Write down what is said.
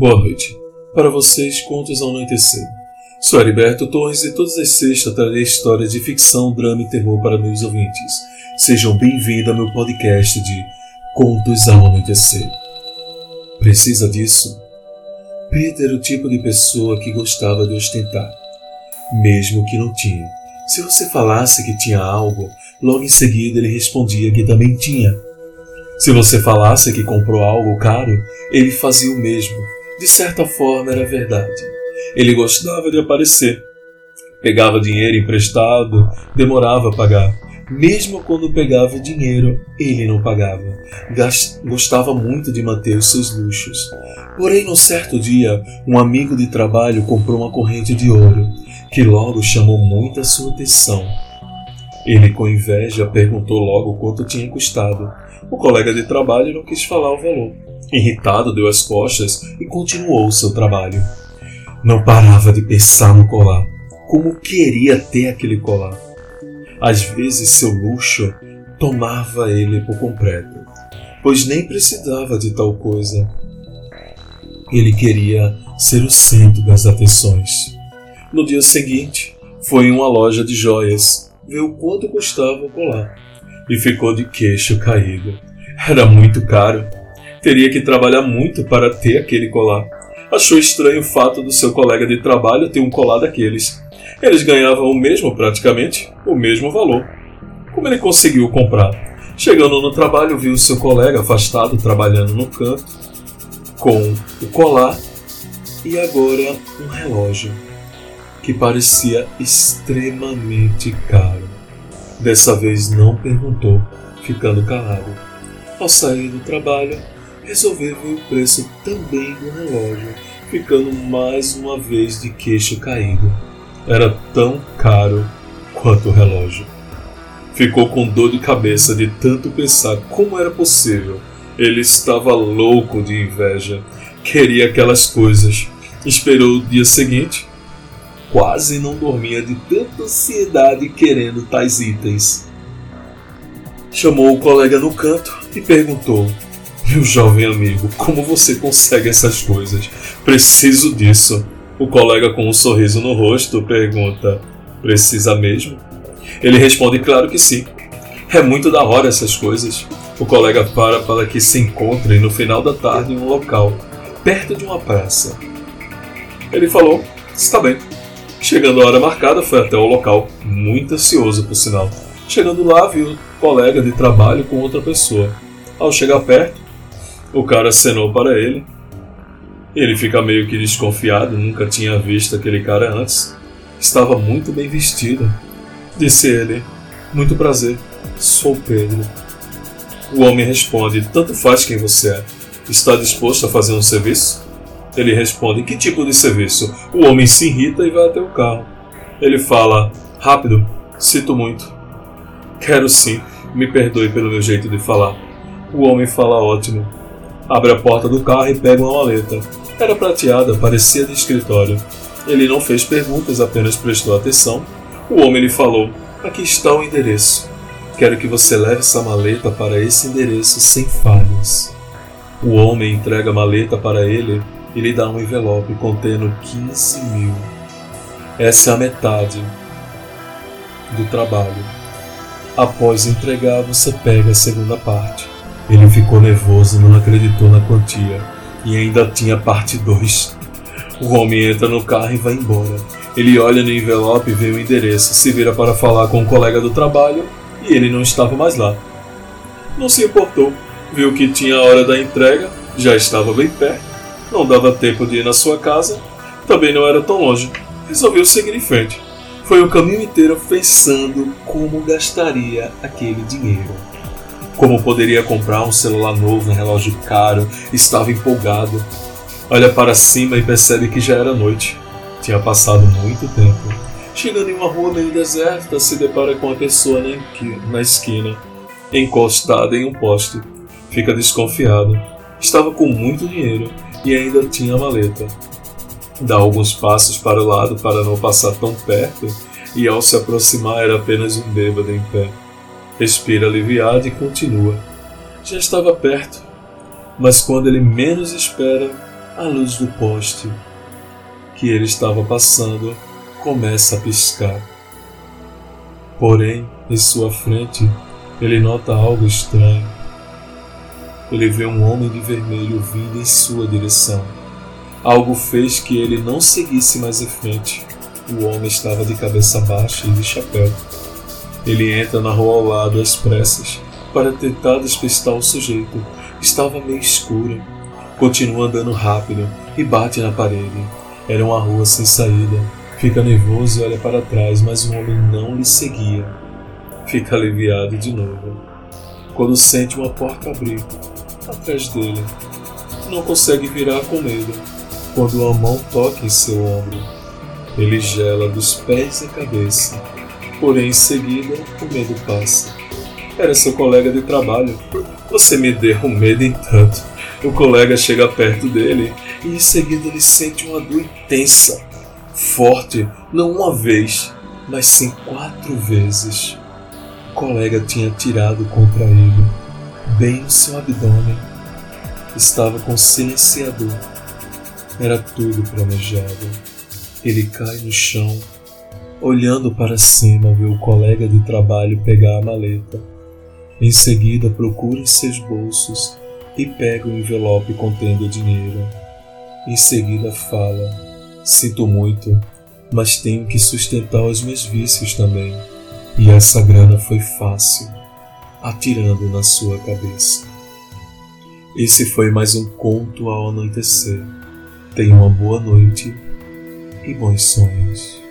Boa noite. Para vocês, contos ao anoitecer. Sou Heriberto Torres e todas as sextas trarei histórias de ficção, drama e terror para meus ouvintes. Sejam bem-vindos ao meu podcast de Contos ao Anoitecer. Precisa disso? Peter era o tipo de pessoa que gostava de ostentar, mesmo que não tinha. Se você falasse que tinha algo, logo em seguida ele respondia que também tinha. Se você falasse que comprou algo caro, ele fazia o mesmo de certa forma era verdade. Ele gostava de aparecer. Pegava dinheiro emprestado, demorava a pagar. Mesmo quando pegava dinheiro, ele não pagava. Gostava muito de manter os seus luxos. Porém, num certo dia, um amigo de trabalho comprou uma corrente de ouro, que logo chamou muita sua atenção. Ele, com inveja, perguntou logo quanto tinha custado. O colega de trabalho não quis falar o valor. Irritado, deu as costas e continuou seu trabalho. Não parava de pensar no colar. Como queria ter aquele colar. Às vezes seu luxo tomava ele por completo, pois nem precisava de tal coisa. Ele queria ser o centro das atenções. No dia seguinte, foi em uma loja de joias, viu quanto custava o colar e ficou de queixo caído. Era muito caro teria que trabalhar muito para ter aquele colar. Achou estranho o fato do seu colega de trabalho ter um colar daqueles. Eles ganhavam o mesmo, praticamente, o mesmo valor. Como ele conseguiu comprar? Chegando no trabalho, viu seu colega afastado trabalhando no canto, com o colar e agora um relógio que parecia extremamente caro. Dessa vez não perguntou, ficando calado. Ao sair do trabalho, resolver ver o preço também do relógio, ficando mais uma vez de queixo caído. Era tão caro quanto o relógio. Ficou com dor de cabeça de tanto pensar como era possível. Ele estava louco de inveja, queria aquelas coisas. Esperou o dia seguinte. Quase não dormia de tanta ansiedade querendo tais itens. Chamou o colega no canto e perguntou meu jovem amigo, como você consegue essas coisas? Preciso disso. O colega com um sorriso no rosto pergunta: Precisa mesmo? Ele responde: Claro que sim. É muito da hora essas coisas. O colega para para que se encontrem no final da tarde em um local, perto de uma praça. Ele falou: Está bem. Chegando a hora marcada, foi até o local, muito ansioso por sinal. Chegando lá, viu o colega de trabalho com outra pessoa. Ao chegar perto, o cara acenou para ele. Ele fica meio que desconfiado, nunca tinha visto aquele cara antes. Estava muito bem vestido. Disse ele: Muito prazer, sou Pedro. O homem responde: Tanto faz quem você é. Está disposto a fazer um serviço? Ele responde: Que tipo de serviço? O homem se irrita e vai até o carro. Ele fala: Rápido, sinto muito. Quero sim, me perdoe pelo meu jeito de falar. O homem fala: Ótimo, Abre a porta do carro e pega uma maleta. Era prateada, parecia de escritório. Ele não fez perguntas, apenas prestou atenção. O homem lhe falou: Aqui está o endereço. Quero que você leve essa maleta para esse endereço sem falhas. O homem entrega a maleta para ele e lhe dá um envelope contendo 15 mil. Essa é a metade do trabalho. Após entregar, você pega a segunda parte. Ele ficou nervoso não acreditou na quantia. E ainda tinha parte 2. O homem entra no carro e vai embora. Ele olha no envelope e vê o endereço, se vira para falar com um colega do trabalho e ele não estava mais lá. Não se importou, viu que tinha a hora da entrega, já estava bem perto, não dava tempo de ir na sua casa, também não era tão longe. Resolveu seguir em frente. Foi o caminho inteiro pensando como gastaria aquele dinheiro. Como poderia comprar um celular novo, um relógio caro, estava empolgado. Olha para cima e percebe que já era noite. Tinha passado muito tempo. Chegando em uma rua meio deserta, se depara com uma pessoa na esquina, encostada em um poste. Fica desconfiado. Estava com muito dinheiro e ainda tinha a maleta. Dá alguns passos para o lado para não passar tão perto, e ao se aproximar era apenas um bêbado em pé. Respira aliviado e continua. Já estava perto, mas quando ele menos espera, a luz do poste que ele estava passando começa a piscar. Porém, em sua frente, ele nota algo estranho. Ele vê um homem de vermelho vindo em sua direção. Algo fez que ele não seguisse mais em frente. O homem estava de cabeça baixa e de chapéu. Ele entra na rua ao lado às pressas para tentar despistar o sujeito. Estava meio escura. Continua andando rápido e bate na parede. Era uma rua sem saída. Fica nervoso e olha para trás, mas o homem não lhe seguia. Fica aliviado de novo. Quando sente uma porta abrir atrás dele. Não consegue virar com medo. Quando uma mão toca em seu ombro, ele gela dos pés à cabeça. Porém, em seguida, o medo passa. Era seu colega de trabalho. Você me deu um medo em tanto. O colega chega perto dele e em seguida ele sente uma dor intensa, forte, não uma vez, mas sim quatro vezes. O colega tinha atirado contra ele, bem no seu abdômen. Estava com silenciador. Era tudo planejado. Ele cai no chão, olhando para cima, vê o colega de trabalho pegar a maleta. Em seguida, procura em seus bolsos e pega o envelope contendo o dinheiro. Em seguida, fala: Sinto muito, mas tenho que sustentar os meus vícios também. E essa grana foi fácil, atirando na sua cabeça. Esse foi mais um conto ao anoitecer. Tenha uma boa noite e bons sonhos.